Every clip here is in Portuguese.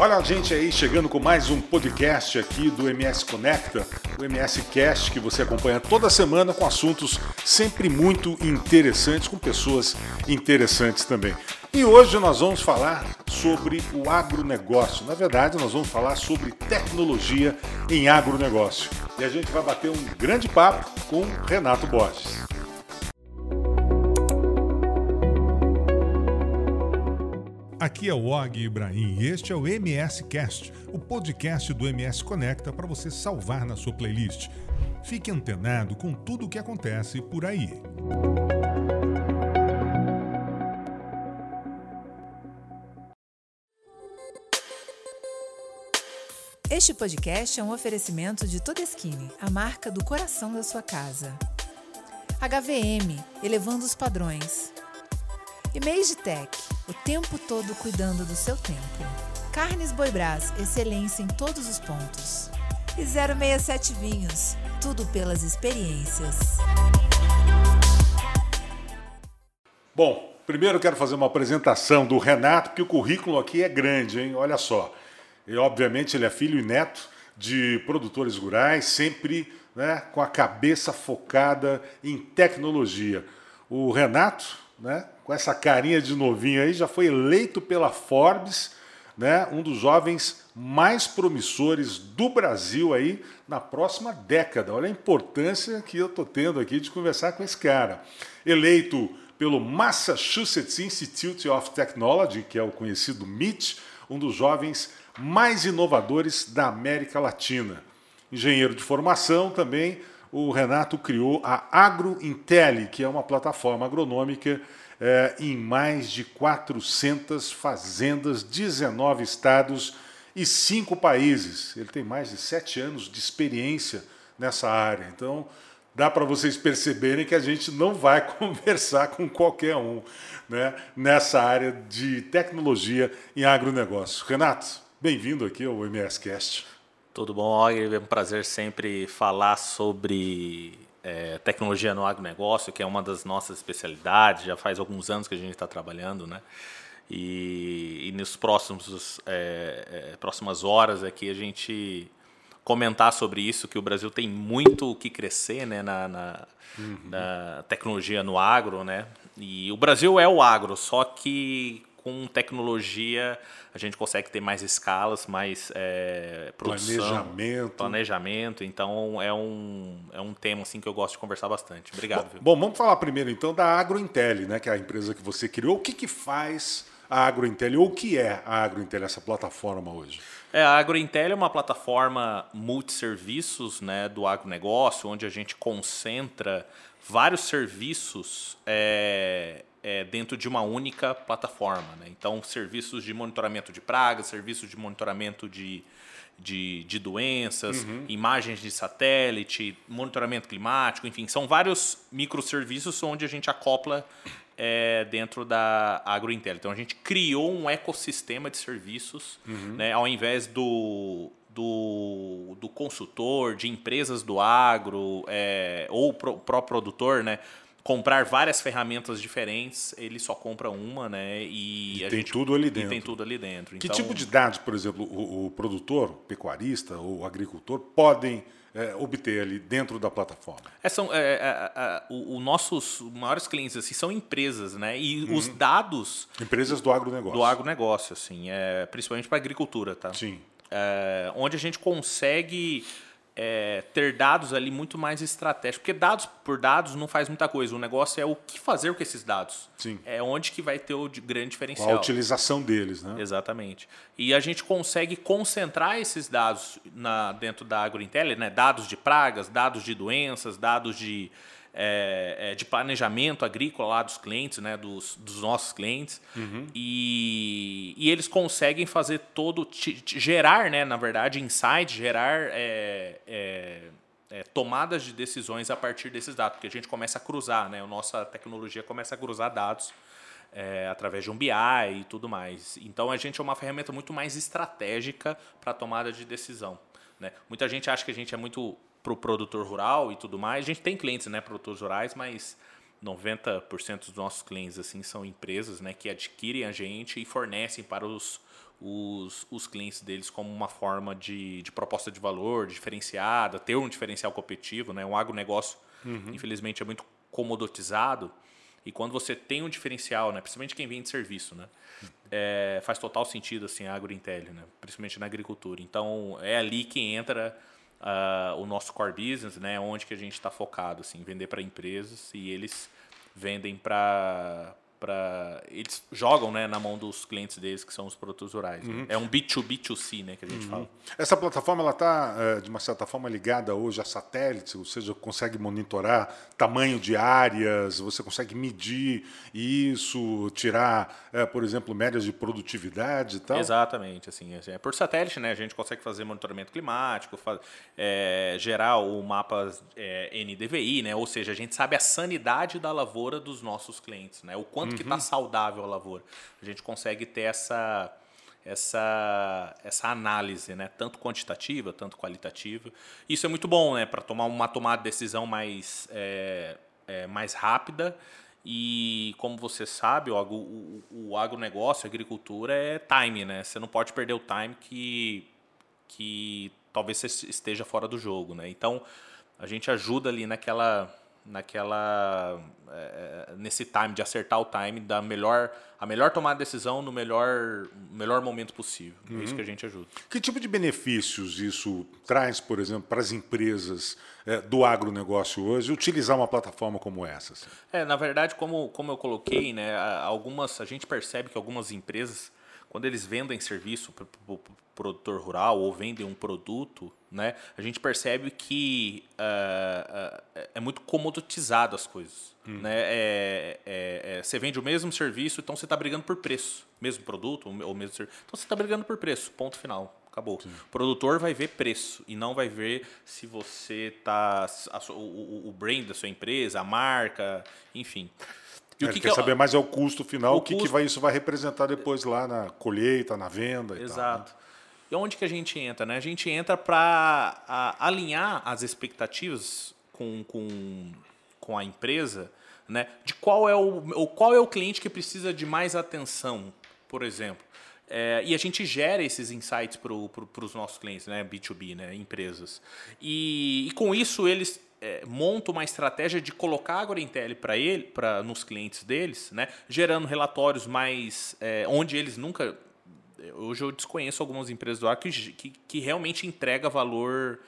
Olha a gente aí chegando com mais um podcast aqui do MS Conecta, o MS Cast, que você acompanha toda semana com assuntos sempre muito interessantes, com pessoas interessantes também. E hoje nós vamos falar sobre o agronegócio. Na verdade, nós vamos falar sobre tecnologia em agronegócio. E a gente vai bater um grande papo com Renato Borges. Aqui é o Og Ibrahim e este é o MS Cast, o podcast do MS Conecta para você salvar na sua playlist. Fique antenado com tudo o que acontece por aí. Este podcast é um oferecimento de Todeskine, a marca do coração da sua casa. HVM, elevando os padrões. E Tech, o tempo todo cuidando do seu tempo. Carnes Boi Brás, excelência em todos os pontos. E 067 Vinhos, tudo pelas experiências. Bom, primeiro quero fazer uma apresentação do Renato, porque o currículo aqui é grande, hein? Olha só. E obviamente ele é filho e neto de produtores rurais, sempre né, com a cabeça focada em tecnologia. O Renato, né, com essa carinha de novinho aí, já foi eleito pela Forbes, né, um dos jovens mais promissores do Brasil aí na próxima década. Olha a importância que eu estou tendo aqui de conversar com esse cara. Eleito pelo Massachusetts Institute of Technology, que é o conhecido MIT, um dos jovens mais inovadores da América Latina. Engenheiro de formação também, o Renato criou a AgroIntelli, que é uma plataforma agronômica é, em mais de 400 fazendas, 19 estados e cinco países. Ele tem mais de sete anos de experiência nessa área. Então, dá para vocês perceberem que a gente não vai conversar com qualquer um né, nessa área de tecnologia em agronegócio. Renato, bem-vindo aqui ao MSCast. Tudo bom, É um prazer sempre falar sobre é, tecnologia no agronegócio, que é uma das nossas especialidades, já faz alguns anos que a gente está trabalhando, né? E, e nos próximos é, é, próximas horas aqui a gente comentar sobre isso, que o Brasil tem muito o que crescer né, na, na, uhum. na tecnologia no agro, né? E o Brasil é o agro, só que com tecnologia a gente consegue ter mais escalas, mais é, produção, planejamento. planejamento. Então é um, é um tema assim que eu gosto de conversar bastante. Obrigado. Bom, bom vamos falar primeiro então da AgroIntel, né, que é a empresa que você criou. O que, que faz a AgroIntel ou o que é a AgroIntel, essa plataforma hoje? É, a AgroIntel é uma plataforma multisserviços né, do agronegócio, onde a gente concentra vários serviços é, é, dentro de uma única plataforma. Né? Então, serviços de monitoramento de pragas, serviços de monitoramento de, de, de doenças, uhum. imagens de satélite, monitoramento climático, enfim, são vários microserviços onde a gente acopla é, dentro da AgroIntel. Então, a gente criou um ecossistema de serviços, uhum. né, ao invés do, do, do consultor, de empresas do agro, é, ou o próprio produtor, né? Comprar várias ferramentas diferentes, ele só compra uma, né? E, e tem gente, tudo ali dentro. tem tudo ali dentro. Que então, tipo de dados, por exemplo, o, o produtor, o pecuarista ou agricultor podem é, obter ali dentro da plataforma? É, são, é, é, é o, o, nossos maiores clientes assim, são empresas, né? E uhum. os dados... Empresas do agronegócio. Do agronegócio, assim, é, principalmente para a agricultura, tá? Sim. É, onde a gente consegue é, ter dados ali muito mais estratégicos. Porque dados por dados não faz muita coisa. O negócio é o que fazer com esses dados. Sim. É onde que vai ter o grande diferencial. A utilização deles, né? Exatamente. E a gente consegue concentrar esses dados na, dentro da AgroIntel, né? Dados de pragas, dados de doenças, dados de é, é, de planejamento agrícola lá dos clientes, né, dos, dos nossos clientes, uhum. e, e eles conseguem fazer todo, gerar, né, na verdade, insights, gerar é, é, é, tomadas de decisões a partir desses dados, porque a gente começa a cruzar, né, a nossa tecnologia começa a cruzar dados é, através de um BI e tudo mais. Então a gente é uma ferramenta muito mais estratégica para tomada de decisão. Né? Muita gente acha que a gente é muito para o produtor rural e tudo mais. A gente tem clientes, né, produtores rurais, mas 90% dos nossos clientes assim são empresas, né, que adquirem a gente e fornecem para os os, os clientes deles como uma forma de, de proposta de valor diferenciada, ter um diferencial competitivo. Né? Um agronegócio, uhum. infelizmente, é muito comodotizado. E quando você tem um diferencial, né, principalmente quem vende serviço, né, é, faz total sentido assim a agrointel, né, principalmente na agricultura. Então é ali que entra uh, o nosso core business, né, onde que a gente está focado, assim, vender para empresas e eles vendem para para eles jogam né, na mão dos clientes deles que são os produtores rurais. Né? Uhum. Né? É um B2B2C né, que a gente uhum. fala. Essa plataforma ela está é, de uma certa forma ligada hoje a satélites, ou seja, consegue monitorar tamanho de áreas, você consegue medir isso, tirar, é, por exemplo, médias de produtividade e tal. Exatamente, assim, é por satélite, né, a gente consegue fazer monitoramento climático, faz, é, gerar o mapa é, NDVI, né, ou seja, a gente sabe a sanidade da lavoura dos nossos clientes, né, o quanto quanto tá uhum. que está saudável a lavoura. A gente consegue ter essa, essa, essa análise, né? tanto quantitativa, tanto qualitativa. Isso é muito bom né? para tomar uma tomada de decisão mais, é, é, mais rápida. E como você sabe, o, o, o agronegócio, a agricultura é time, né? Você não pode perder o time que, que talvez você esteja fora do jogo, né? Então, a gente ajuda ali naquela naquela é, nesse time de acertar o time da melhor a melhor tomada de decisão no melhor melhor momento possível uhum. é isso que a gente ajuda que tipo de benefícios isso traz por exemplo para as empresas é, do agronegócio hoje utilizar uma plataforma como essa assim? é na verdade como como eu coloquei né algumas a gente percebe que algumas empresas quando eles vendem serviço para o pro produtor rural ou vendem um produto, né, a gente percebe que uh, uh, é muito comoditizado as coisas. Hum. Né? É, é, é, você vende o mesmo serviço, então você está brigando por preço. Mesmo produto ou mesmo serviço. Então você está brigando por preço, ponto final. Acabou. Sim. O produtor vai ver preço e não vai ver se você tá. A, o, o brand da sua empresa, a marca, enfim. E o é, que, quer que saber mais é o custo final, o, o que, custo... que vai, isso vai representar depois lá na colheita, na venda e Exato. Tal, né? E onde que a gente entra? Né? A gente entra para alinhar as expectativas com, com, com a empresa né? de qual é o, qual é o cliente que precisa de mais atenção, por exemplo. É, e a gente gera esses insights para pro, os nossos clientes, né? B2B, né? empresas. E, e com isso eles é, monta uma estratégia de colocar a AgroIntel para ele, para nos clientes deles, né, gerando relatórios mais é, onde eles nunca hoje eu desconheço algumas empresas do ar que, que, que realmente entrega valor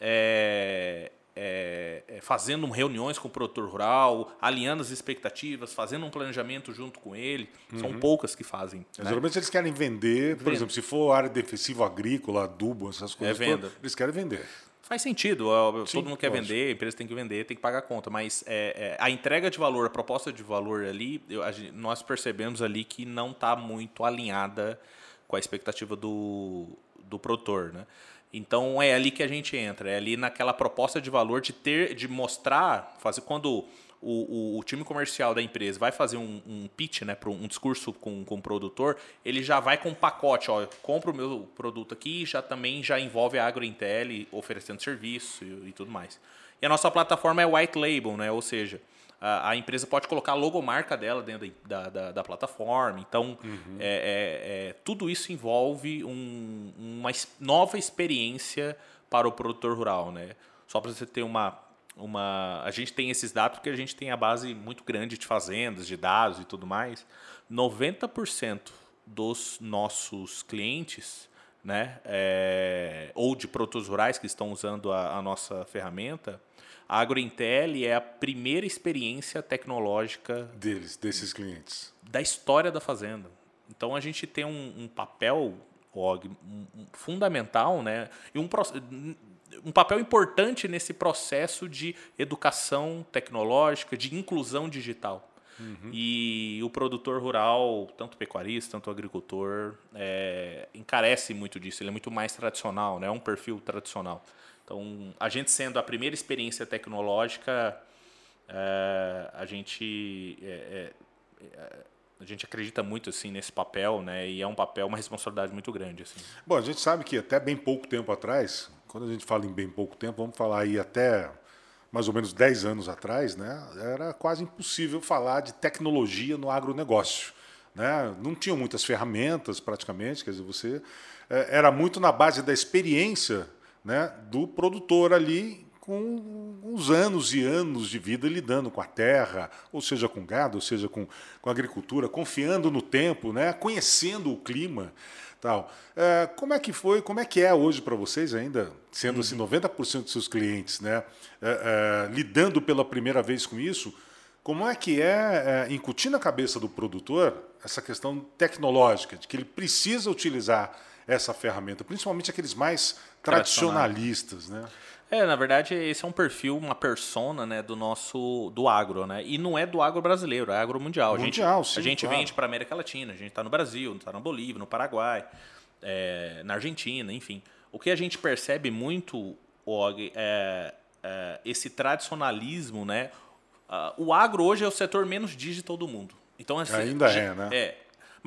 é, é, é, fazendo reuniões com o produtor rural, alinhando as expectativas, fazendo um planejamento junto com ele. Uhum. São poucas que fazem. Né? Geralmente eles querem vender, por Venda. exemplo, se for área defensiva agrícola, adubo, essas coisas, é venda. eles querem vender. Faz sentido, Sim, todo mundo quer lógico. vender, a empresa tem que vender, tem que pagar a conta, mas é, é, a entrega de valor, a proposta de valor ali, eu, gente, nós percebemos ali que não está muito alinhada com a expectativa do, do produtor, né? Então é ali que a gente entra, é ali naquela proposta de valor de ter, de mostrar, fazer quando o, o, o, time comercial da empresa vai fazer um, um pitch, né, um discurso com, com o produtor, ele já vai com um pacote, ó, compra o meu produto aqui, já também já envolve a AgroIntel oferecendo serviço e, e, tudo mais. E a nossa plataforma é white label, né, ou seja, a, a empresa pode colocar a logomarca dela dentro da, da, da plataforma. Então, uhum. é, é, é, tudo isso envolve um, uma nova experiência para o produtor rural, né? Só para você ter uma uma. A gente tem esses dados porque a gente tem a base muito grande de fazendas, de dados e tudo mais. 90% dos nossos clientes, né, é, ou de produtores rurais que estão usando a, a nossa ferramenta, a AgroIntel é a primeira experiência tecnológica deles, desses clientes, da história da fazenda. Então a gente tem um, um papel OG, um, um, fundamental, né, e um um papel importante nesse processo de educação tecnológica, de inclusão digital. Uhum. E o produtor rural, tanto pecuarista, tanto agricultor, é, encarece muito disso. Ele é muito mais tradicional, né? é um perfil tradicional. Então, a gente sendo a primeira experiência tecnológica, é, a gente é, é, é a gente acredita muito assim nesse papel, né? E é um papel, uma responsabilidade muito grande assim. Bom, a gente sabe que até bem pouco tempo atrás, quando a gente fala em bem pouco tempo, vamos falar aí até mais ou menos 10 anos atrás, né, era quase impossível falar de tecnologia no agronegócio. né? não tinham muitas ferramentas praticamente, quer dizer, você é, era muito na base da experiência né, do produtor ali com uns anos e anos de vida lidando com a terra, ou seja, com gado, ou seja, com, com agricultura, confiando no tempo, né, conhecendo o clima. Tal. É, como é que foi, como é que é hoje para vocês ainda, sendo assim 90% uhum. dos seus clientes, né, é, é, lidando pela primeira vez com isso, como é que é, é incutir na cabeça do produtor essa questão tecnológica, de que ele precisa utilizar essa ferramenta, principalmente aqueles mais tradicionalistas, né? É, na verdade, esse é um perfil, uma persona, né, do nosso do agro, né? E não é do agro brasileiro, é agro mundial. Mundial, a gente, sim, A gente claro. vende para América Latina, a gente está no Brasil, está na Bolívia, no Paraguai, é, na Argentina, enfim. O que a gente percebe muito, Og, é, é esse tradicionalismo, né? Uh, o agro hoje é o setor menos digital do mundo. Então, assim, Ainda é, né? É,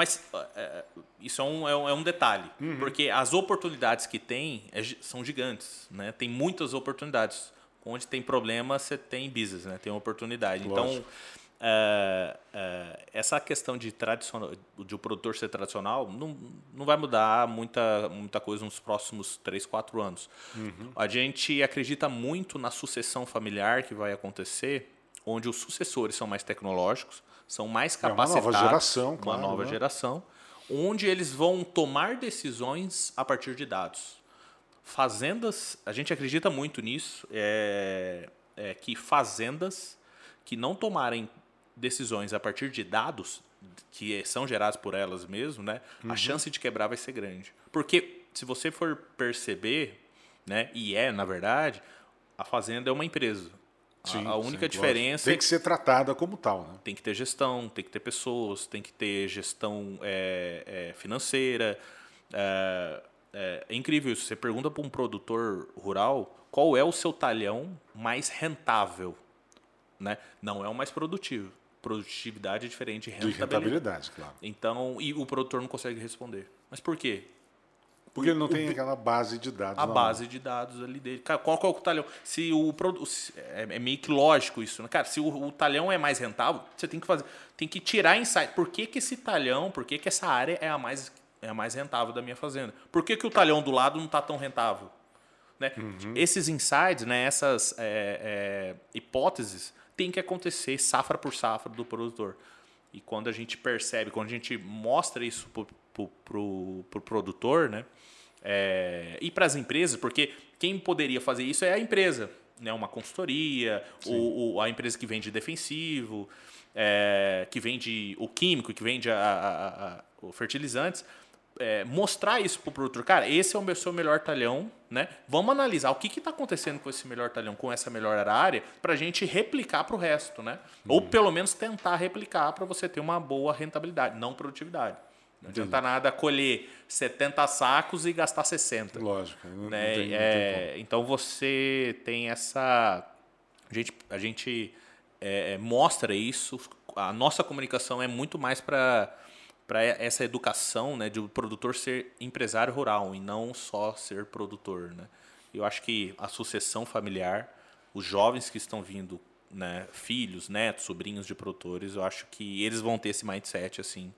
mas é, isso é um, é um, é um detalhe, uhum. porque as oportunidades que tem é, são gigantes, né? Tem muitas oportunidades. Onde tem problema, você tem business, né? Tem oportunidade. Então, Lógico. Então, é, é, essa questão de tradicional, de o produtor ser tradicional, não, não vai mudar muita, muita coisa nos próximos 3, 4 anos. Uhum. A gente acredita muito na sucessão familiar que vai acontecer, onde os sucessores são mais tecnológicos, são mais capacitados. É uma nova geração, Uma nova né? geração, onde eles vão tomar decisões a partir de dados. Fazendas, a gente acredita muito nisso, é, é que fazendas que não tomarem decisões a partir de dados que são gerados por elas mesmo, né, uhum. a chance de quebrar vai ser grande. Porque se você for perceber, né, e é na verdade, a fazenda é uma empresa. Sim, a, única sim, diferença. Tem que ser tratada como tal. Né? Tem que ter gestão, tem que ter pessoas, tem que ter gestão é, é, financeira. É, é, é incrível isso. Você pergunta para um produtor rural qual é o seu talhão mais rentável. Né? Não é o mais produtivo. Produtividade é diferente de rentabilidade. De rentabilidade, claro. Então, e o produtor não consegue responder. Mas por quê? Porque ele não tem aquela base de dados. A base mão. de dados ali dele. Cara, qual, qual é o talhão? Se o é, é, meio que lógico isso, né? Cara, se o, o, talhão é mais rentável, você tem que fazer, tem que tirar insight. Por que, que esse talhão, por que, que essa área é a mais é a mais rentável da minha fazenda? Por que, que o talhão do lado não está tão rentável? Né? Uhum. Esses insights, né, essas é, é, hipóteses, tem que acontecer safra por safra do produtor. E quando a gente percebe, quando a gente mostra isso para o pro, pro produtor, né? É, e para as empresas, porque quem poderia fazer isso é a empresa, né? uma consultoria, ou, ou a empresa que vende defensivo, é, que vende o químico, que vende a, a, a, o fertilizantes. É, mostrar isso para o produtor, cara, esse é o meu, seu melhor talhão, né? Vamos analisar o que está acontecendo com esse melhor talhão, com essa melhor área, para a gente replicar para o resto, né? Ou uhum. pelo menos tentar replicar para você ter uma boa rentabilidade, não produtividade. Não adianta nada colher 70 sacos e gastar 60. Lógico. Não, né? não tem, é, não então você tem essa. A gente, a gente é, é mostra isso. A nossa comunicação é muito mais para para essa educação né, de o produtor ser empresário rural e não só ser produtor. Né? Eu acho que a sucessão familiar, os jovens que estão vindo, né, filhos, netos, sobrinhos de produtores, eu acho que eles vão ter esse mindset assim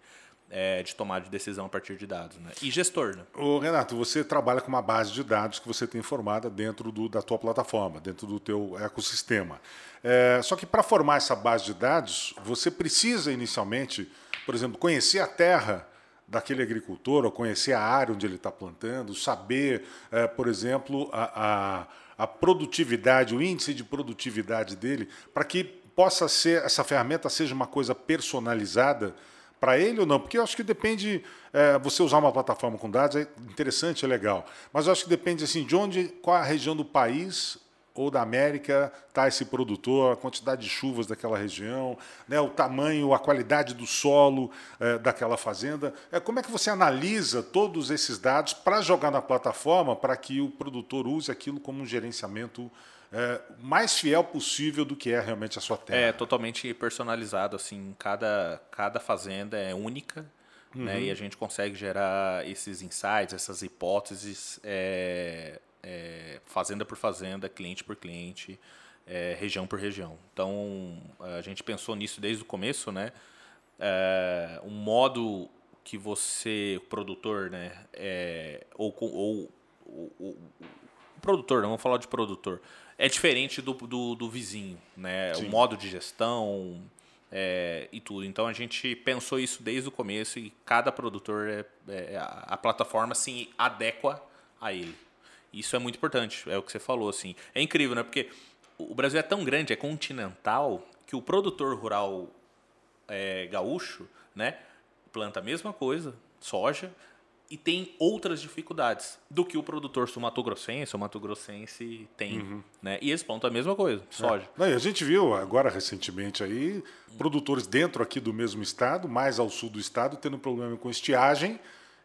é, de tomar de decisão a partir de dados. Né? E gestor. Né? Ô, Renato, você trabalha com uma base de dados que você tem formada dentro do, da tua plataforma, dentro do teu ecossistema. É, só que para formar essa base de dados, você precisa inicialmente, por exemplo, conhecer a terra daquele agricultor, ou conhecer a área onde ele está plantando, saber, é, por exemplo, a, a, a produtividade, o índice de produtividade dele, para que possa ser essa ferramenta seja uma coisa personalizada para ele ou não? Porque eu acho que depende. É, você usar uma plataforma com dados é interessante, é legal. Mas eu acho que depende assim, de onde, qual a região do país ou da América está esse produtor, a quantidade de chuvas daquela região, né, o tamanho, a qualidade do solo é, daquela fazenda. É, como é que você analisa todos esses dados para jogar na plataforma para que o produtor use aquilo como um gerenciamento é, mais fiel possível do que é realmente a sua terra. É totalmente personalizado, assim, cada, cada fazenda é única, uhum. né, e a gente consegue gerar esses insights, essas hipóteses, é, é, fazenda por fazenda, cliente por cliente, é, região por região. Então, a gente pensou nisso desde o começo, né? é, um modo que você, o produtor, né, é, ou, ou, ou, o produtor, não vamos falar de produtor, é diferente do, do, do vizinho, né? Sim. O modo de gestão é, e tudo. Então a gente pensou isso desde o começo e cada produtor, é, é, a, a plataforma se adequa a ele. Isso é muito importante, é o que você falou, assim. É incrível, né? Porque o Brasil é tão grande, é continental, que o produtor rural é, gaúcho, né? Planta a mesma coisa, soja, e tem outras dificuldades do que o produtor sumatogrossense ou matogrossense tem, uhum. né? E eles plantam a mesma coisa, soja. É. Não, a gente viu agora recentemente aí produtores dentro aqui do mesmo estado, mais ao sul do estado, tendo problema com estiagem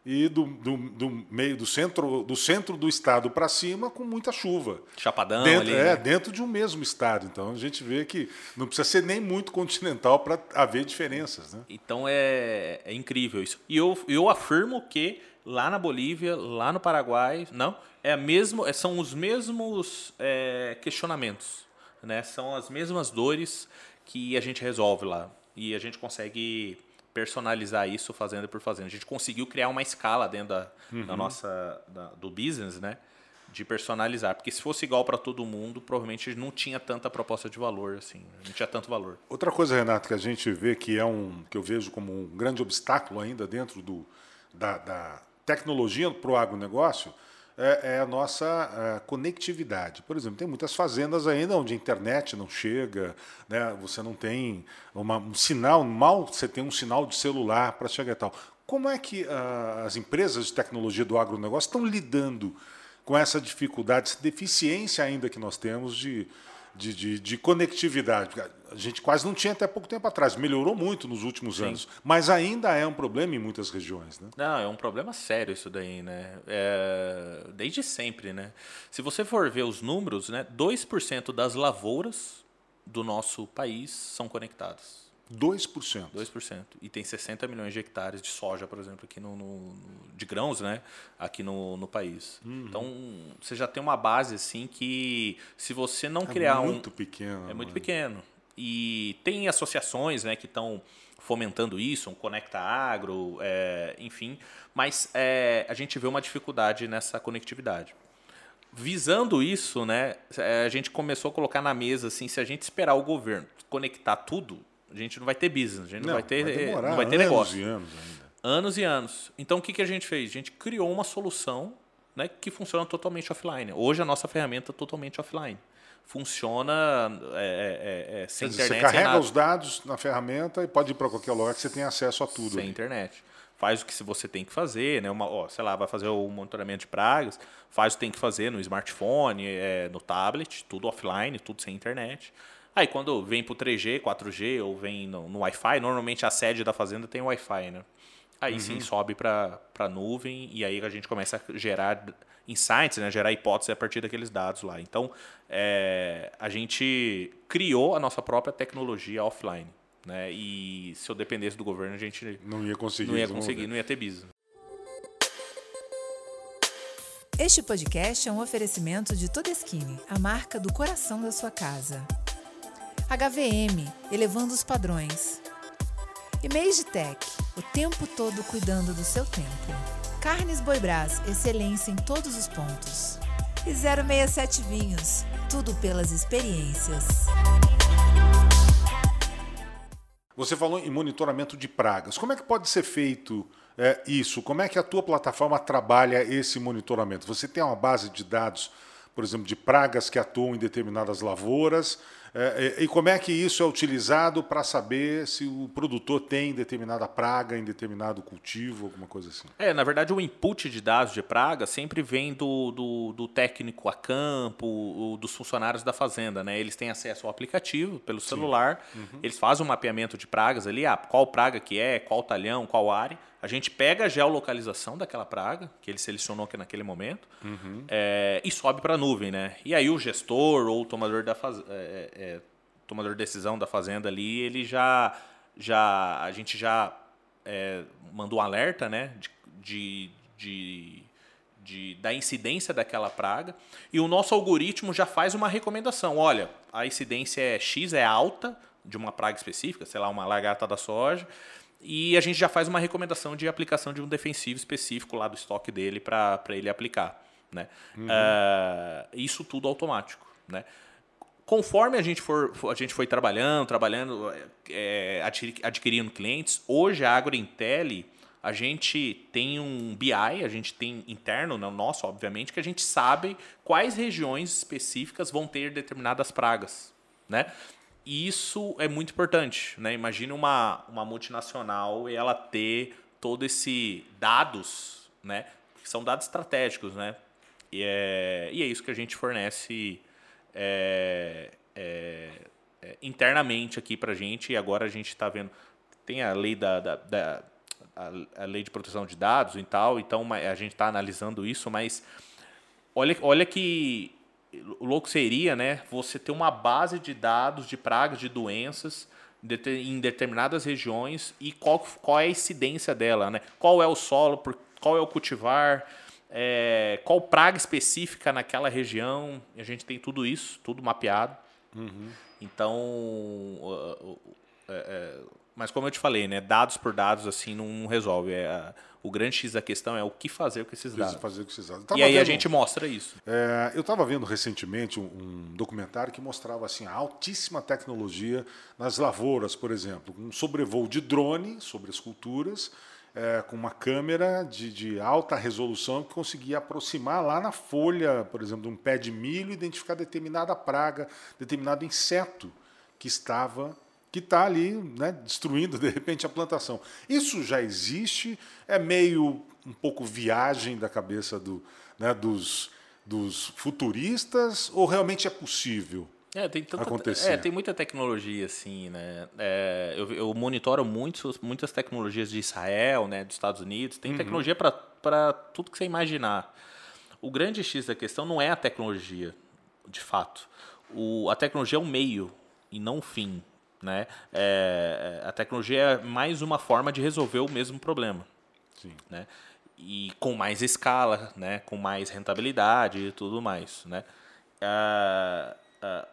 e do, do, do, meio do centro do centro do estado para cima com muita chuva. Chapadão dentro, ali. É, né? dentro de um mesmo estado. Então a gente vê que não precisa ser nem muito continental para haver diferenças. Né? Então é, é incrível isso. E eu, eu afirmo que lá na Bolívia, lá no Paraguai, não, é mesmo, é, são os mesmos é, questionamentos. Né? São as mesmas dores que a gente resolve lá. E a gente consegue personalizar isso fazenda por fazenda. A gente conseguiu criar uma escala dentro da, uhum. da nossa da, do business, né? De personalizar, porque se fosse igual para todo mundo, provavelmente não tinha tanta proposta de valor assim, não tinha tanto valor. Outra coisa, Renato, que a gente vê que é um que eu vejo como um grande obstáculo ainda dentro do, da, da tecnologia para o agronegócio, é, é a nossa a conectividade. Por exemplo, tem muitas fazendas ainda onde a internet não chega, né? você não tem uma, um sinal, mal você tem um sinal de celular para chegar e tal. Como é que uh, as empresas de tecnologia do agronegócio estão lidando com essa dificuldade, essa deficiência ainda que nós temos de, de, de, de, conectividade. A gente quase não tinha até pouco tempo atrás, melhorou muito nos últimos Sim. anos, mas ainda é um problema em muitas regiões. Né? Não, é um problema sério isso daí, né? É, desde sempre, né? Se você for ver os números, né, 2% das lavouras do nosso país são conectadas. 2%. 2%. E tem 60 milhões de hectares de soja, por exemplo, aqui no, no de grãos, né? Aqui no, no país. Uhum. Então, você já tem uma base assim que se você não é criar um. É muito pequeno. É muito pequeno. E tem associações né, que estão fomentando isso, um Conecta Agro, é, enfim. Mas é, a gente vê uma dificuldade nessa conectividade. Visando isso, né, é, a gente começou a colocar na mesa assim, se a gente esperar o governo conectar tudo, a gente não vai ter business, a gente não, não vai ter, vai demorar, não vai ter anos negócio. E anos ainda. Anos e anos. Então o que, que a gente fez? A gente criou uma solução né, que funciona totalmente offline. Hoje a nossa ferramenta é totalmente offline. Funciona é, é, é, sem dizer, internet. Você carrega os dados na ferramenta e pode ir para qualquer lugar que você tenha acesso a tudo. Sem ali. internet. Faz o que você tem que fazer, né? Uma, ó, sei lá, vai fazer o monitoramento de pragas, faz o que tem que fazer no smartphone, é, no tablet, tudo offline, tudo sem internet. Aí quando vem para o 3G, 4G ou vem no, no Wi-Fi, normalmente a sede da fazenda tem Wi-Fi, né? Aí uhum. sim sobe para a nuvem e aí a gente começa a gerar insights, né? gerar hipóteses a partir daqueles dados lá. Então, é, a gente criou a nossa própria tecnologia offline. Né? E se eu dependesse do governo, a gente não ia conseguir, não ia, conseguir, não ia ter business. Este podcast é um oferecimento de Todeschini, a marca do coração da sua casa. HVM, elevando os padrões. E Tech, o tempo todo cuidando do seu tempo. Carnes Boi Brás, excelência em todos os pontos. E 067 Vinhos, tudo pelas experiências. Você falou em monitoramento de pragas. Como é que pode ser feito é, isso? Como é que a tua plataforma trabalha esse monitoramento? Você tem uma base de dados, por exemplo, de pragas que atuam em determinadas lavouras é, e como é que isso é utilizado para saber se o produtor tem determinada praga em determinado cultivo, alguma coisa assim? É, na verdade, o input de dados de praga sempre vem do, do, do técnico a campo, dos funcionários da fazenda. Né? Eles têm acesso ao aplicativo pelo celular, uhum. eles fazem um mapeamento de pragas ali, ah, qual praga que é, qual talhão, qual área. A gente pega a geolocalização daquela praga, que ele selecionou aqui naquele momento, uhum. é, e sobe para a nuvem. Né? E aí o gestor ou o tomador, da faz... É, é, tomador de decisão da fazenda ali, ele já. já a gente já é, mandou um alerta né, de, de, de, da incidência daquela praga. E o nosso algoritmo já faz uma recomendação. Olha, a incidência é X, é alta, de uma praga específica, sei lá, uma lagarta da soja, e a gente já faz uma recomendação de aplicação de um defensivo específico lá do estoque dele para ele aplicar. Né? Uhum. Uh, isso tudo automático. Né? Conforme a gente, for, a gente foi trabalhando, trabalhando, é, adquirindo clientes, hoje a AgroIntel, a gente tem um BI, a gente tem interno, né, nosso, obviamente, que a gente sabe quais regiões específicas vão ter determinadas pragas. Né? E isso é muito importante. Né? Imagina uma, uma multinacional e ela ter todo esse dados, né? que são dados estratégicos. Né? E, é, e é isso que a gente fornece é, é, é, internamente aqui para a gente. E agora a gente está vendo. Tem a lei da, da, da a, a, lei de proteção de dados e tal, então a gente está analisando isso, mas olha, olha que louco seria, né? Você ter uma base de dados de pragas, de doenças em determinadas regiões e qual, qual é a incidência dela, né? Qual é o solo, qual é o cultivar, é, qual praga específica naquela região. A gente tem tudo isso, tudo mapeado. Uhum. Então, uh, uh, mas como eu te falei, né, dados por dados assim não resolve. É, o grande X da questão é o que fazer com esses dados. Fazer com esses dados. E aí vendo, a gente mostra isso. É, eu estava vendo recentemente um, um, documentário que mostrava assim, a altíssima tecnologia nas lavouras, por exemplo. Um sobrevoo de drone sobre as culturas, é, com uma câmera de, de, alta resolução que conseguia aproximar lá na folha, por exemplo, de um pé de milho, identificar determinada praga, determinado inseto que estava que está ali né, destruindo de repente a plantação. Isso já existe, é meio um pouco viagem da cabeça do, né, dos, dos futuristas ou realmente é possível? É, tem tanta, acontecer. É, tem muita tecnologia, assim, né? É, eu, eu, monitoro muitos, muitas tecnologias de Israel, né, dos Estados Unidos. Tem uhum. tecnologia para tudo que você imaginar. O grande X da questão não é a tecnologia, de fato. O, a tecnologia é um meio e não um fim. Né? É, a tecnologia é mais uma forma de resolver o mesmo problema. Sim. Né? E com mais escala, né? com mais rentabilidade e tudo mais. Né? Ah, ah,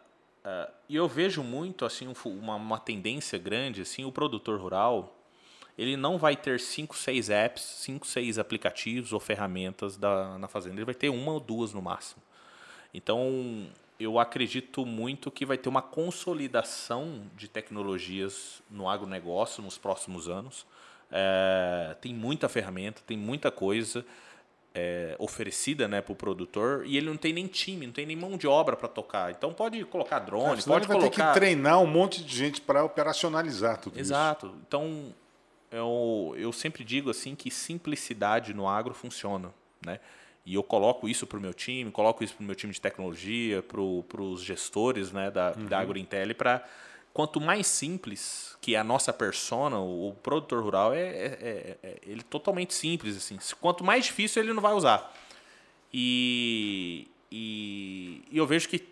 ah, e eu vejo muito assim uma, uma tendência grande assim o produtor rural ele não vai ter cinco, seis apps, cinco, seis aplicativos ou ferramentas da, na fazenda. Ele vai ter uma ou duas no máximo. Então, eu acredito muito que vai ter uma consolidação de tecnologias no agronegócio nos próximos anos. É, tem muita ferramenta, tem muita coisa é, oferecida né, para o produtor e ele não tem nem time, não tem nem mão de obra para tocar. Então pode colocar drone, pode vai colocar... ter que treinar um monte de gente para operacionalizar tudo Exato. isso. Exato. Então eu, eu sempre digo assim que simplicidade no agro funciona, né? E eu coloco isso para o meu time, coloco isso para o meu time de tecnologia, para os gestores né, da, uhum. da AgroIntel, para quanto mais simples que é a nossa persona, o, o produtor rural é, é, é, é, ele totalmente simples assim. Quanto mais difícil ele não vai usar. E, e, e eu vejo que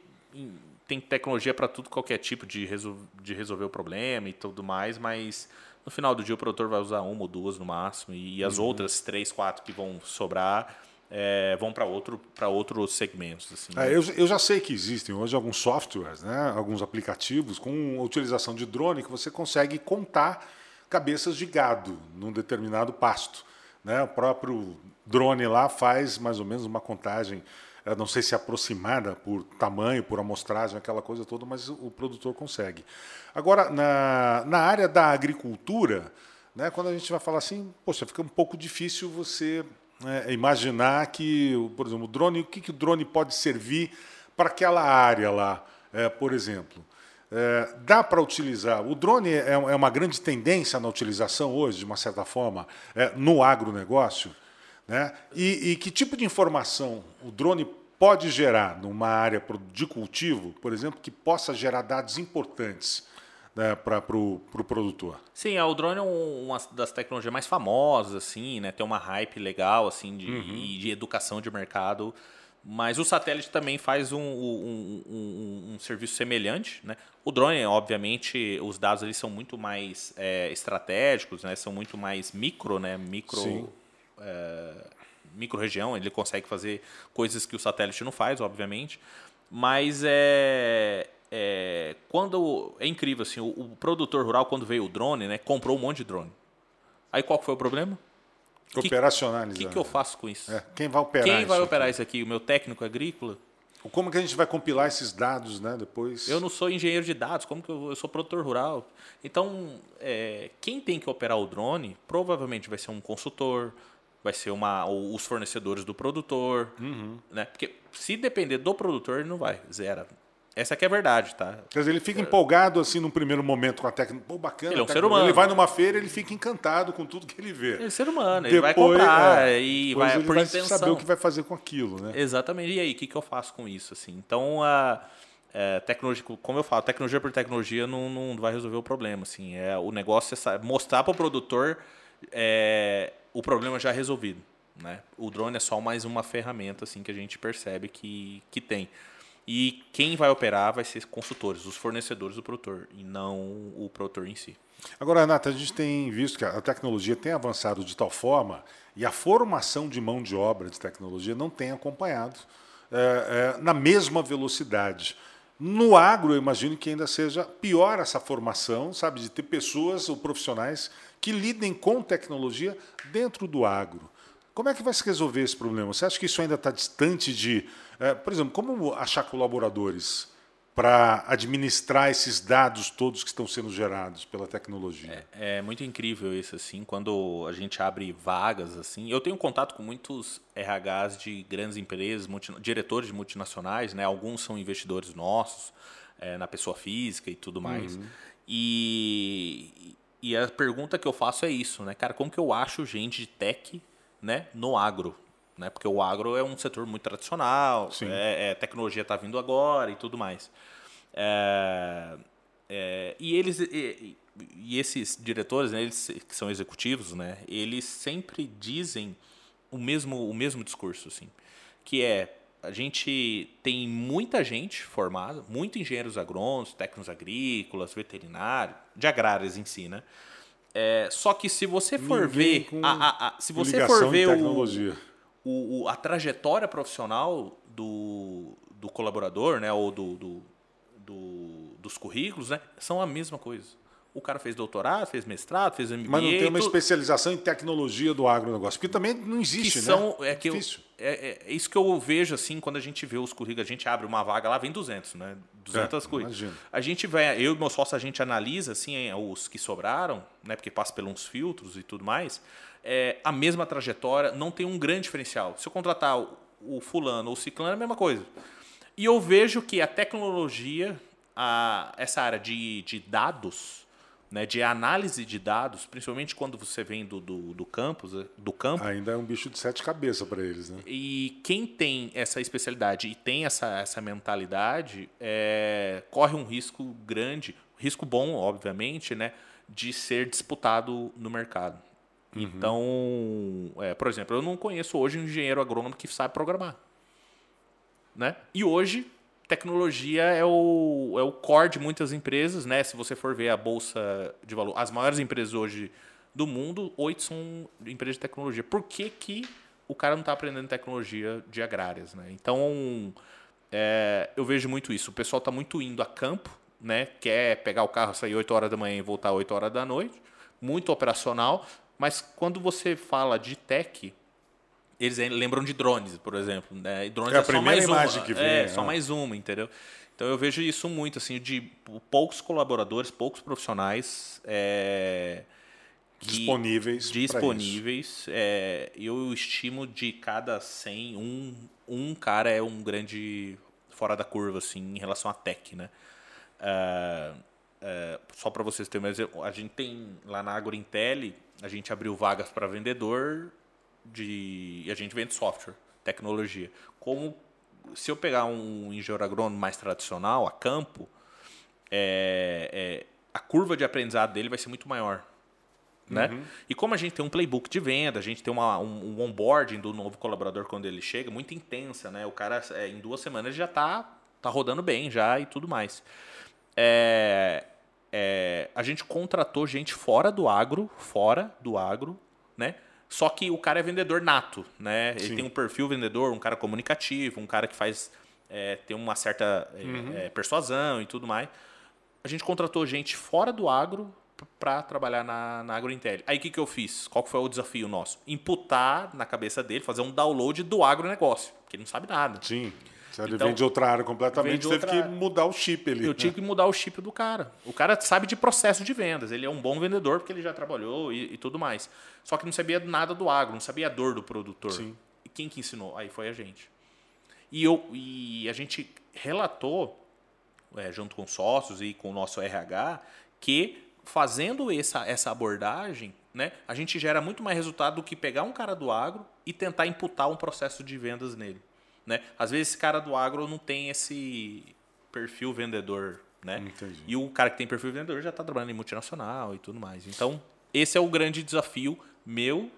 tem tecnologia para tudo qualquer tipo de, resol, de resolver o problema e tudo mais, mas no final do dia o produtor vai usar uma ou duas no máximo e, e as uhum. outras três, quatro que vão sobrar é, vão para outro, outros segmentos. Assim, né? é, eu, eu, já sei que existem hoje alguns softwares, né, alguns aplicativos com utilização de drone que você consegue contar cabeças de gado num determinado pasto. Né? O próprio drone lá faz mais ou menos uma contagem, não sei se aproximada por tamanho, por amostragem, aquela coisa toda, mas o produtor consegue. Agora, na, na área da agricultura, né, quando a gente vai falar assim, poxa, fica um pouco difícil você é, imaginar que, por exemplo, o drone, o que, que o drone pode servir para aquela área lá, é, por exemplo. É, dá para utilizar. O drone é, é, uma grande tendência na utilização hoje, de uma certa forma, é, no agronegócio. Né? E, e que tipo de informação o drone pode gerar numa área de cultivo, por exemplo, que possa gerar dados importantes né, para o pro, pro produtor. Sim, o drone é uma das tecnologias mais famosas, assim, né? Tem uma hype legal, assim, de, uhum. de educação de mercado. Mas o satélite também faz um, um, um, um, serviço semelhante. Né? O drone, obviamente, os dados eles são muito mais é, estratégicos, né? são muito mais micro, né? micro, é, micro região. Ele consegue fazer coisas que o satélite não faz, obviamente. Mas é, é, quando é incrível assim, o, o, produtor rural quando veio o drone, né, comprou um monte de drone. Aí qual foi o problema? Operacionalizar. O que, que, eu faço com isso? É, quem vai operar Quem vai isso operar aqui? isso aqui? O meu técnico agrícola? Como que a gente vai compilar esses dados, né? Depois. Eu não sou engenheiro de dados, como que eu, eu sou produtor rural? Então, é, quem tem que operar o drone provavelmente vai ser um consultor, vai ser uma, os fornecedores do produtor, uhum. né? Porque se depender do produtor, ele não vai, zero. Essa aqui é a verdade, tá? Quer dizer, ele fica empolgado assim num primeiro momento com a técnica. Pô, bacana. Ele é um ser humano. Ele vai numa feira, ele fica encantado com tudo que ele vê. Ele é ser humano, ele vai comprar é, e vai ele por vai intenção. saber o que vai fazer com aquilo, né? Exatamente. E aí, o que, que eu faço com isso, assim? Então, a é, tecnologia, como eu falo, tecnologia por tecnologia não, não vai resolver o problema, assim. É, o negócio é mostrar para o produtor é, o problema já resolvido, né? O drone é só mais uma ferramenta, assim, que a gente percebe que, que tem. E quem vai operar vai ser consultores, os fornecedores do produtor, e não o produtor em si. Agora, Renata, a gente tem visto que a tecnologia tem avançado de tal forma e a formação de mão de obra de tecnologia não tem acompanhado é, é, na mesma velocidade. No agro, eu imagino que ainda seja pior essa formação, sabe, de ter pessoas ou profissionais que lidem com tecnologia dentro do agro. Como é que vai se resolver esse problema? Você acha que isso ainda está distante de. É, por exemplo, como achar colaboradores para administrar esses dados todos que estão sendo gerados pela tecnologia? É, é, muito incrível isso, assim, quando a gente abre vagas, assim. Eu tenho contato com muitos RHs de grandes empresas, diretores de multinacionais, né? Alguns são investidores nossos, é, na pessoa física e tudo mais. Uhum. E, e a pergunta que eu faço é isso, né, cara? Como que eu acho gente de tech né, no agro. Né? Porque o agro é um setor muito tradicional, é, é, tecnologia está vindo agora e tudo mais. É, é, e eles e, e, esses diretores, né, eles que são executivos, né, eles sempre dizem o mesmo o mesmo discurso, assim, que é a gente tem muita gente formada, muitos engenheiros agrônomos, técnicos agrícolas, veterinários, de agrárias em si, né? É, só que se você for Ninguém ver. A, a, a, se você for ver o, o, a trajetória profissional do, do colaborador, né? Ou do, do, do, dos currículos, né? São a mesma coisa. O cara fez doutorado, fez mestrado, fez MBA. Mas não tem uma especialização em tecnologia do agronegócio, porque também não existe, que né? são, né? É que Difícil. Eu, é, é, isso que eu vejo assim quando a gente vê os currículos, a gente abre uma vaga lá, vem 200, né? 200 é, currículos. Imagino. A gente vai, eu e meu sócio, a gente analisa assim os que sobraram, né? Porque passa por uns filtros e tudo mais. É, a mesma trajetória, não tem um grande diferencial. Se eu contratar o, o fulano ou o ciclano, é a mesma coisa. E eu vejo que a tecnologia, a, essa área de, de dados, né, de análise de dados, principalmente quando você vem do, do, do campus, eh, do campo. Ainda é um bicho de sete cabeças para eles, né? E quem tem essa especialidade e tem essa, essa mentalidade é, corre um risco grande, risco bom, obviamente, né, de ser disputado no mercado. Uhum. Então, é, por exemplo, eu não conheço hoje um engenheiro agrônomo que sabe programar. Né? E hoje tecnologia é o, é o core de muitas empresas, né? Se você for ver a bolsa de valor, as maiores empresas hoje do mundo, oito são empresas de tecnologia. Por que, que o cara não está aprendendo tecnologia de agrárias, né? Então, é, eu vejo muito isso. O pessoal está muito indo a campo, né? Quer pegar o carro, sair 8 horas da manhã e voltar 8 horas da noite. Muito operacional. Mas quando você fala de tech, eles lembram de drones, por exemplo. Né? E drones é, é a só mais uma. Que vem, é, é, só mais uma, entendeu? Então eu vejo isso muito, assim, de poucos colaboradores, poucos profissionais. É, disponíveis. Disponíveis. É, eu estimo de cada 100, um, um cara é um grande fora da curva, assim, em relação à tech, né? É, é, só para vocês terem mais a gente tem lá na AgroIntel, a gente abriu vagas para vendedor de. A gente vende software, tecnologia. Como se eu pegar um engenheiro agrônomo mais tradicional, a campo, é, é, a curva de aprendizado dele vai ser muito maior. Né? Uhum. E como a gente tem um playbook de venda, a gente tem uma, um, um onboarding do novo colaborador quando ele chega, muito intensa, né? O cara é, em duas semanas já está tá rodando bem já e tudo mais. É, é, a gente contratou gente fora do agro, fora do agro, né? Só que o cara é vendedor nato, né? Ele Sim. tem um perfil vendedor, um cara comunicativo, um cara que faz é, ter uma certa é, é, persuasão e tudo mais. A gente contratou gente fora do agro para trabalhar na, na AgroIntel. Aí o que, que eu fiz? Qual que foi o desafio nosso? Imputar na cabeça dele, fazer um download do agronegócio, porque ele não sabe nada. Sim. Se ele então, vem de outra área completamente, teve outra... que mudar o chip ali. Eu né? tive que mudar o chip do cara. O cara sabe de processo de vendas. Ele é um bom vendedor porque ele já trabalhou e, e tudo mais. Só que não sabia nada do agro, não sabia a dor do produtor. Sim. E quem que ensinou? Aí foi a gente. E, eu, e a gente relatou, é, junto com sócios e com o nosso RH, que fazendo essa, essa abordagem, né, a gente gera muito mais resultado do que pegar um cara do agro e tentar imputar um processo de vendas nele. Né? Às vezes esse cara do agro não tem esse perfil vendedor, né? Entendi. E o cara que tem perfil vendedor já está trabalhando em multinacional e tudo mais. Então, esse é o grande desafio meu,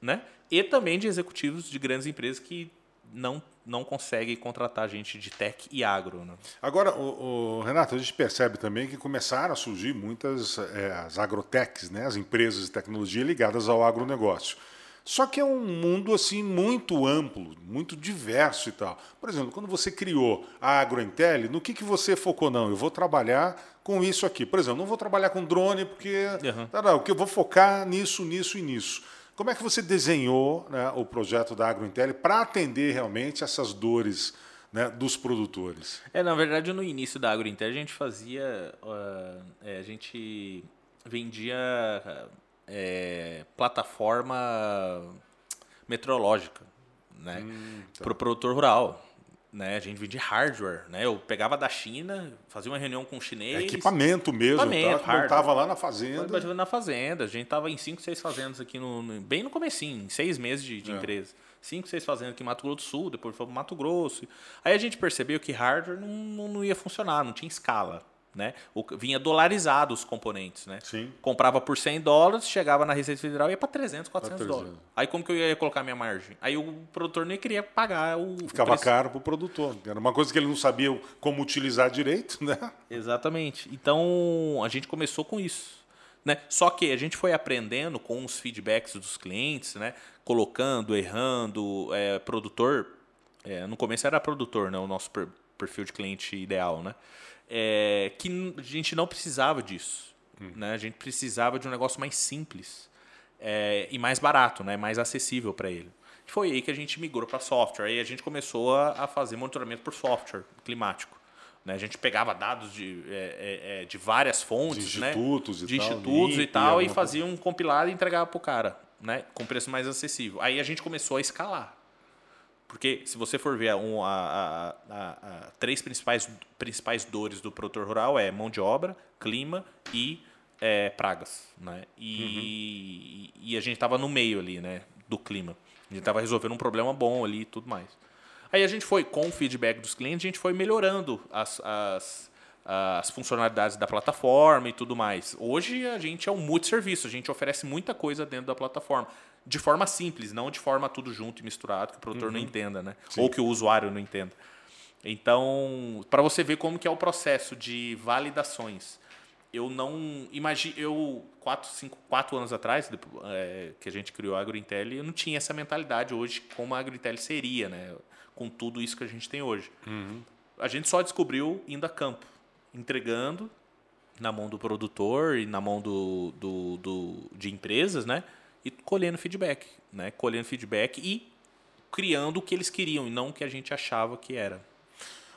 né? E também de executivos de grandes empresas que não, não conseguem contratar gente de tech e agro. Né? Agora, o, o, Renato, a gente percebe também que começaram a surgir muitas é, as agrotechs, né? as empresas de tecnologia ligadas ao agronegócio. Só que é um mundo assim muito amplo, muito diverso e tal. Por exemplo, quando você criou a AgroIntel, no que, que você focou? Não, eu vou trabalhar com isso aqui. Por exemplo, não vou trabalhar com drone porque uhum. não, não, eu vou focar nisso, nisso e nisso. Como é que você desenhou né, o projeto da AgroIntel para atender realmente essas dores né, dos produtores? É, na verdade, no início da AgroIntel a gente fazia, uh, é, a gente vendia é, plataforma meteorológica, né? Hum, tá. Para o produtor rural. Né? A gente vendia hardware, né? Eu pegava da China, fazia uma reunião com o chinês. É equipamento mesmo, equipamento, tá? montava lá na fazenda. Na fazenda. A gente tava em 5, 6 fazendas aqui, no, no, bem no comecinho, em 6 meses de, de é. empresa. 5, 6 fazendas aqui em Mato Grosso do Sul, depois foi para Mato Grosso. Aí a gente percebeu que hardware não, não, não ia funcionar, não tinha escala. Né? O, vinha dolarizado os componentes, né? Sim. Comprava por 100 dólares, chegava na Receita Federal e ia para 300, 400 300. dólares. Aí como que eu ia colocar minha margem? Aí o produtor nem queria pagar o Ficava o caro para o produtor. Era uma coisa que ele não sabia como utilizar direito, né? Exatamente. Então a gente começou com isso. Né? Só que a gente foi aprendendo com os feedbacks dos clientes, né? colocando, errando, é, produtor. É, no começo era produtor, né? o nosso perfil de cliente ideal, né? É, que a gente não precisava disso. Hum. Né? A gente precisava de um negócio mais simples é, e mais barato, né? mais acessível para ele. Foi aí que a gente migrou para software. Aí a gente começou a, a fazer monitoramento por software climático. Né? A gente pegava dados de, é, é, é de várias fontes, de institutos, né? e, de tal, institutos e tal, e fazia um compilado e entregava para o cara, né? com preço mais acessível. Aí a gente começou a escalar. Porque se você for ver um, a, a, a, a, três principais, principais dores do produtor rural é mão de obra, clima e é, pragas. Né? E, uhum. e a gente estava no meio ali né, do clima. A gente estava resolvendo um problema bom ali e tudo mais. Aí a gente foi, com o feedback dos clientes, a gente foi melhorando as, as, as funcionalidades da plataforma e tudo mais. Hoje a gente é um multi-serviço, a gente oferece muita coisa dentro da plataforma de forma simples, não de forma tudo junto e misturado, que o produtor uhum. não entenda, né? Sim. Ou que o usuário não entenda. Então, para você ver como que é o processo de validações. Eu não imagino, eu quatro, cinco, quatro anos atrás, é, que a gente criou a AgroIntel, eu não tinha essa mentalidade hoje como a AgroIntel seria, né? Com tudo isso que a gente tem hoje. Uhum. A gente só descobriu indo a campo, entregando na mão do produtor e na mão do, do, do de empresas, né? E colhendo feedback, né? Colhendo feedback e criando o que eles queriam e não o que a gente achava que era.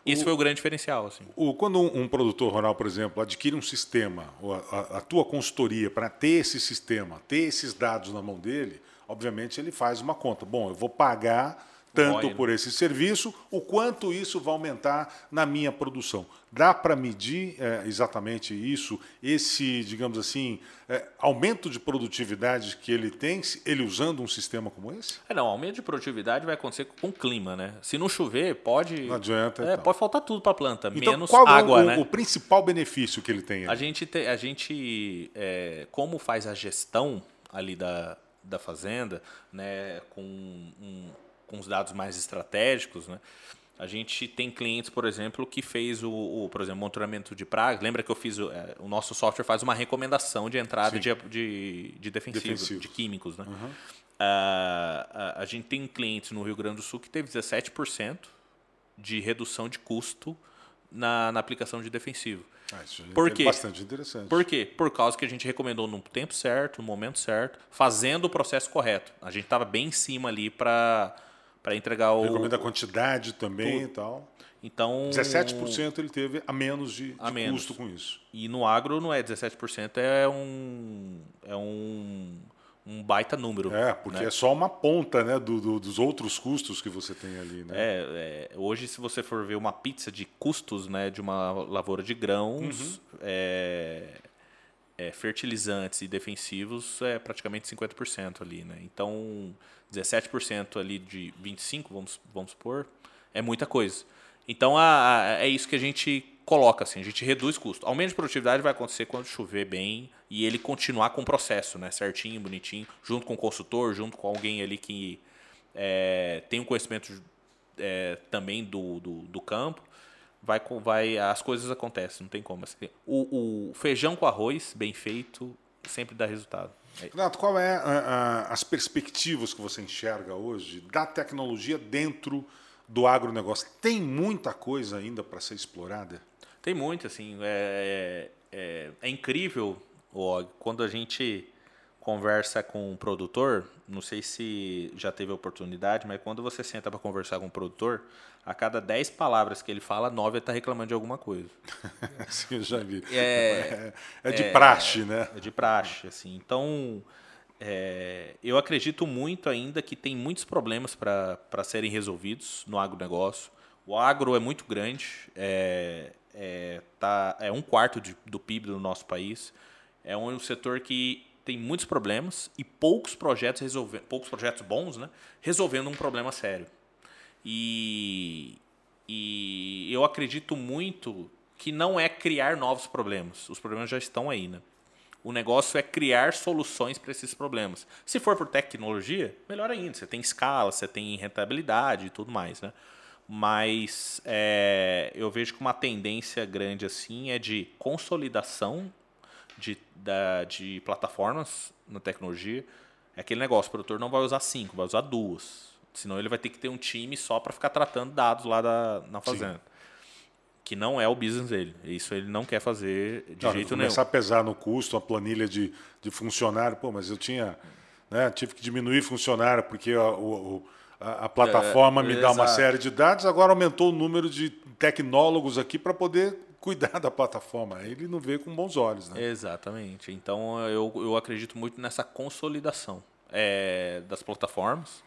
Esse o, foi o grande diferencial. Assim. O, quando um, um, produtor rural, por exemplo, adquire um sistema, a, a, a tua consultoria para ter esse sistema, ter esses dados na mão dele, obviamente ele faz uma conta. Bom, eu vou pagar tanto por esse serviço, o quanto isso vai aumentar na minha produção. Dá para medir é, exatamente isso, esse, digamos assim, é, aumento de produtividade que ele tem, ele usando um sistema como esse? É, não, aumento de produtividade vai acontecer com o clima, né? Se não chover, pode. Não adianta. É, então. Pode faltar tudo para a planta, então, menos qual água, o, né? o principal benefício que ele tem? A gente, te, a gente é, como faz a gestão ali da, da fazenda, né, com um, com os dados mais estratégicos, né? A gente tem clientes, por exemplo, que fez o, o por exemplo, monitoramento de pragas. Lembra que eu fiz o, é, o nosso software faz uma recomendação de entrada de, de, de defensivo, de químicos, né? Uhum. Uh, a, a, gente tem clientes no Rio Grande do Sul que teve 17% de redução de custo na, na aplicação de defensivo. Ah, isso Por é quê? bastante interessante. Por quê? Por causa que a gente recomendou no tempo certo, no momento certo, fazendo o processo correto. A gente estava bem em cima ali para entregar o. Recomenda a quantidade também Tudo. e tal. Então. 17% ele teve a menos de, A de menos. custo com isso. E no agro não é 17%, é um. É um, um baita número. É, porque né? é só uma ponta né, do, do- dos outros custos que você tem ali. Né? É, é, hoje, se você for ver uma pizza de custos né, de uma lavoura de grãos, é, é, fertilizantes e defensivos é praticamente 50% ali. Né? Então, 17% ali de 25%, vamos, vamos supor, é muita coisa. Então, a- a- é isso que a gente coloca, assim, a gente reduz custo. Aumento de produtividade vai acontecer quando chover bem e ele continuar com o processo, né, certinho, bonitinho, junto com o consultor, junto com alguém ali que é, tem um conhecimento é, também do, do, do campo, vai, vai, as coisas acontecem, não tem como. Assim, O, o feijão com arroz, bem feito, sempre dá resultado. É, Renato, qual é a- a- as perspectivas que você enxerga hoje da tecnologia dentro do agronegócio? Tem muita coisa ainda para ser explorada? Tem muito, assim, é, é, é incrível, Og, quando a gente conversa com um produtor, não sei se já teve a oportunidade, mas quando você senta para conversar com um produtor, a cada 10 palavras que ele fala, 9 ele está reclamando de alguma coisa. Sim, eu já vi. É- É, é de praxe, né? É de praxe, assim. Então, é, eu acredito muito ainda que tem muitos problemas para serem resolvidos no agronegócio. O agro é muito grande, é, é, tá, é um quarto de- do PIB do nosso país. É um setor que tem muitos problemas e poucos projetos resolvendo, poucos projetos bons, né, resolvendo um problema sério. E, e eu acredito muito que não é criar novos problemas. Os problemas já estão aí, né? O negócio é criar soluções para esses problemas. Se for por tecnologia, melhor ainda. Você tem escala, você tem rentabilidade e tudo mais, né? Mas é, eu vejo que uma tendência grande assim é de consolidação de, da, de plataformas na tecnologia. É aquele negócio, o produtor não vai usar cinco, vai usar duas. Senão ele vai ter que ter um time só para ficar tratando dados lá da, na fazenda. Que não é o business dele. Isso ele não quer fazer de Claro, jeito nenhum. começar a pesar no custo, a planilha de, de funcionário. Pô, mas eu tinha. Né, tive que diminuir funcionário porque a, o- a- a plataforma me dá uma exato. série de dados, agora aumentou o número de tecnólogos aqui para poder cuidar da plataforma. Ele não vê com bons olhos. Né? Exatamente. Então eu, eu acredito muito nessa consolidação é, das plataformas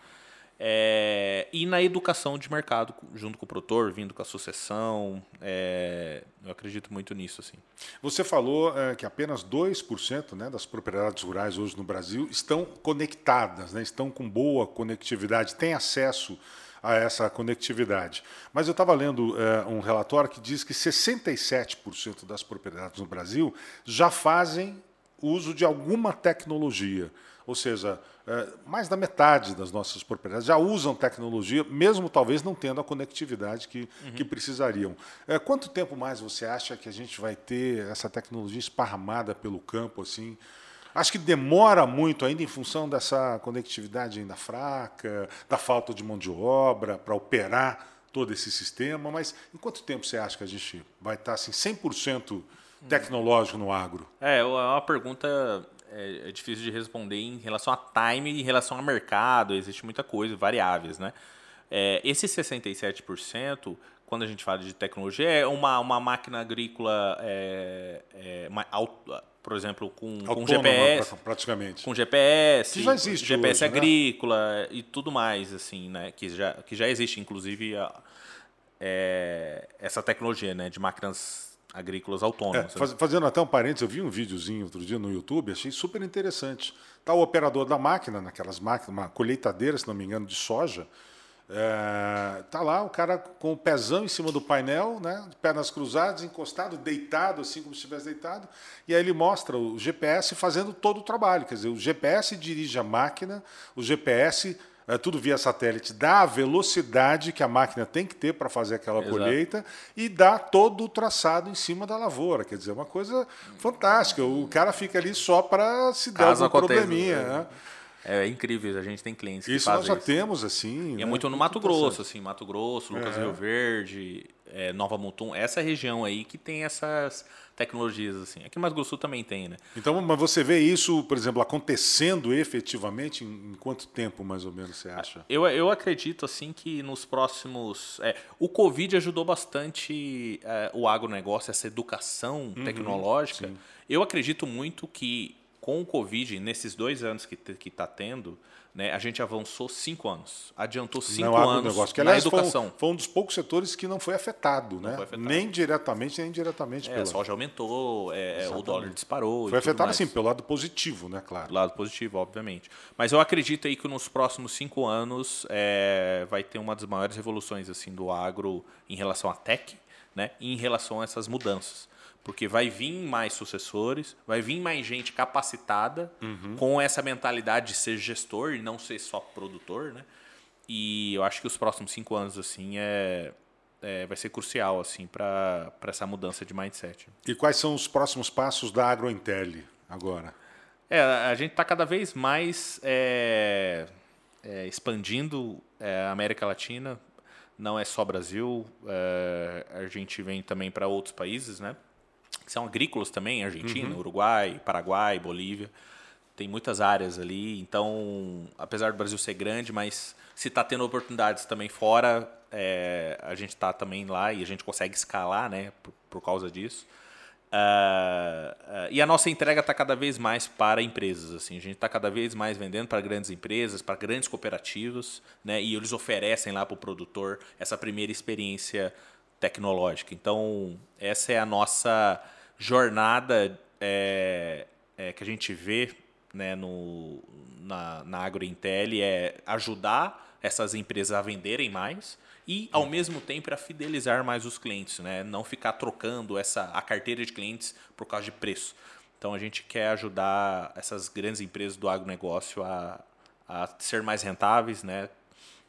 é, e na educação de mercado junto com o produtor, vindo com a sucessão. é, eu acredito muito nisso. Assim. Você falou eh, que apenas 2% né, das propriedades rurais hoje no Brasil estão conectadas, né, estão com boa conectividade, têm acesso a essa conectividade. Mas eu estava lendo eh, um relatório que diz que 67% das propriedades no Brasil já fazem uso de alguma tecnologia. Ou seja, eh, mais da metade das nossas propriedades já usam tecnologia, mesmo talvez não tendo a conectividade que, que precisariam. Eh, quanto tempo mais você acha que a gente vai ter essa tecnologia esparramada pelo campo assim? Acho que demora muito ainda em função dessa conectividade ainda fraca, da falta de mão de obra para operar todo esse sistema, mas em quanto tempo você acha que a gente vai estar assim 100% tecnológico no agro? É, é uma pergunta é, é difícil de responder em relação a time em relação a mercado. Existe muita coisa, variáveis, né? É, esse 67%, quando a gente fala de tecnologia, é uma, uma máquina agrícola, é, é, ma- au- por exemplo, com, com Autônoma, GPS, pra- praticamente. com GPS, Que já existe GPS hoje, né? agrícola e tudo mais, assim, né? Que já, que já existe, inclusive, a- é, essa tecnologia, né? De máquinas agrícolas É, autônomas. né? faz- fazendo até um parênteses, eu vi um videozinho outro dia no YouTube, achei super interessante. Está o operador da máquina, naquelas máquinas, uma colheitadeira, se não me engano, de soja. É, tá lá o cara com o pezão em cima do painel, né, pernas cruzadas, encostado, deitado, assim como se estivesse deitado, e aí ele mostra o GPS fazendo todo o trabalho. Quer dizer, o GPS dirige a máquina, o GPS, é, tudo via satélite, dá a velocidade que a máquina tem que ter para fazer aquela Exato. colheita e dá todo o traçado em cima da lavoura. Quer dizer, é uma coisa fantástica. O cara fica ali só para se dar Caso algum aconteça, probleminha. é. Né? É incrível, a gente tem clientes que Isso fazem nós já isso. temos, assim. E né? é muito no Mato. Grosso, assim, Mato Grosso, Lucas É. Rio Verde, é, Nova Mutum, essa região aí que tem essas tecnologias, assim. Aqui no Mato Grosso também tem, né? Então, mas você vê isso, por exemplo, acontecendo efetivamente em, em quanto tempo, mais ou menos, você acha? Eu, eu acredito, assim, que nos próximos... é, o Covid ajudou bastante é, o agronegócio, essa educação tecnológica. sim. Eu acredito muito que com o Covid, nesses dois anos que está tendo, né, a gente avançou cinco anos. Adiantou cinco Não, anos agronegócio, que na aliás foi um, educação. foi um dos poucos setores que não foi afetado, né? foi afetado. Nem diretamente, nem indiretamente. É, pela... a soja aumentou, é, é, o dólar disparou. Foi afetado, assim, pelo lado positivo, né? Claro. lado positivo, obviamente. Mas eu acredito aí que nos próximos cinco anos é, vai ter uma das maiores revoluções assim do agro em relação à tech, né? E em relação a essas mudanças. Porque vai vir mais sucessores, vai vir mais gente capacitada com essa mentalidade de ser gestor e não ser só produtor, né? E eu acho que os próximos cinco anos assim é, é, vai ser crucial assim para essa mudança de mindset. E quais são os próximos passos da AgroIntel agora? É, a gente está cada vez mais é, é, expandindo é, a América Latina. Não é só Brasil, é, a gente vem também para outros países, né? Que são agrícolas também, Argentina, Uruguai, Paraguai, Bolívia. Tem muitas áreas ali, então, apesar do Brasil ser grande, mas se está tendo oportunidades também fora, é, a gente está também lá e a gente consegue escalar, né, por, por causa disso. Ah, ah, e a nossa entrega está cada vez mais para empresas. Assim, a gente está cada vez mais vendendo para grandes empresas, para grandes cooperativas, né, e eles oferecem lá para o produtor essa primeira experiência tecnológica. Então, essa é a nossa jornada é, é, que a gente vê né, no, na, na AgroIntel, é ajudar essas empresas a venderem mais e, ao mesmo tempo, a fidelizar mais os clientes, né? não ficar trocando essa, a carteira de clientes por causa de preço. Então, a gente quer ajudar essas grandes empresas do agronegócio a, a ser mais rentáveis, né?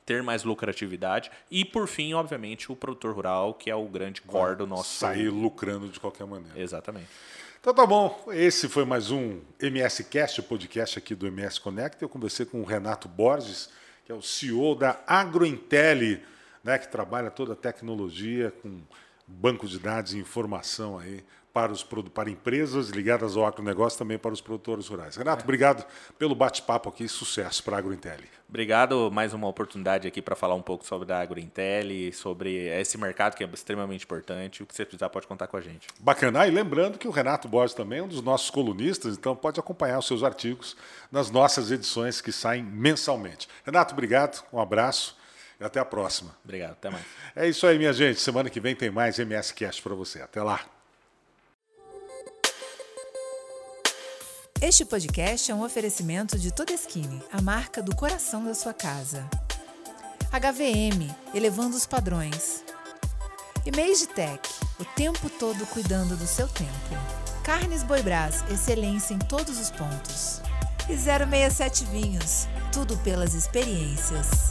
Ter mais lucratividade e, por fim, obviamente, o produtor rural, que é o grande core do nosso... Sair lucrando de qualquer maneira. Exatamente. Então tá bom, esse foi mais um MS Cast, o podcast aqui do MS Connect. Eu conversei com o Renato Borges, que é o CEO da AgroIntel, né, que trabalha toda a tecnologia com banco de dados e informação aí para, os, para empresas ligadas ao agronegócio, também para os produtores rurais. Renato, obrigado pelo bate-papo aqui, sucesso para a AgroIntel. Obrigado, mais uma oportunidade aqui para falar um pouco sobre a AgroIntel, sobre esse mercado que é extremamente importante. O que você precisar pode contar com a gente. Bacana. Ah, e lembrando que o Renato Borges também é um dos nossos colunistas, então pode acompanhar os seus artigos nas nossas edições que saem mensalmente. Renato, obrigado, um abraço e até a próxima. Obrigado, até mais. É isso aí, minha gente. Semana que vem tem mais MS Cast para você. Até lá. Este podcast é um oferecimento de Todeskine, a marca do coração da sua casa. HVM, elevando os padrões. E Made Tech, o tempo todo cuidando do seu tempo. Carnes Boi Brás, excelência em todos os pontos. E 067 Vinhos, tudo pelas experiências.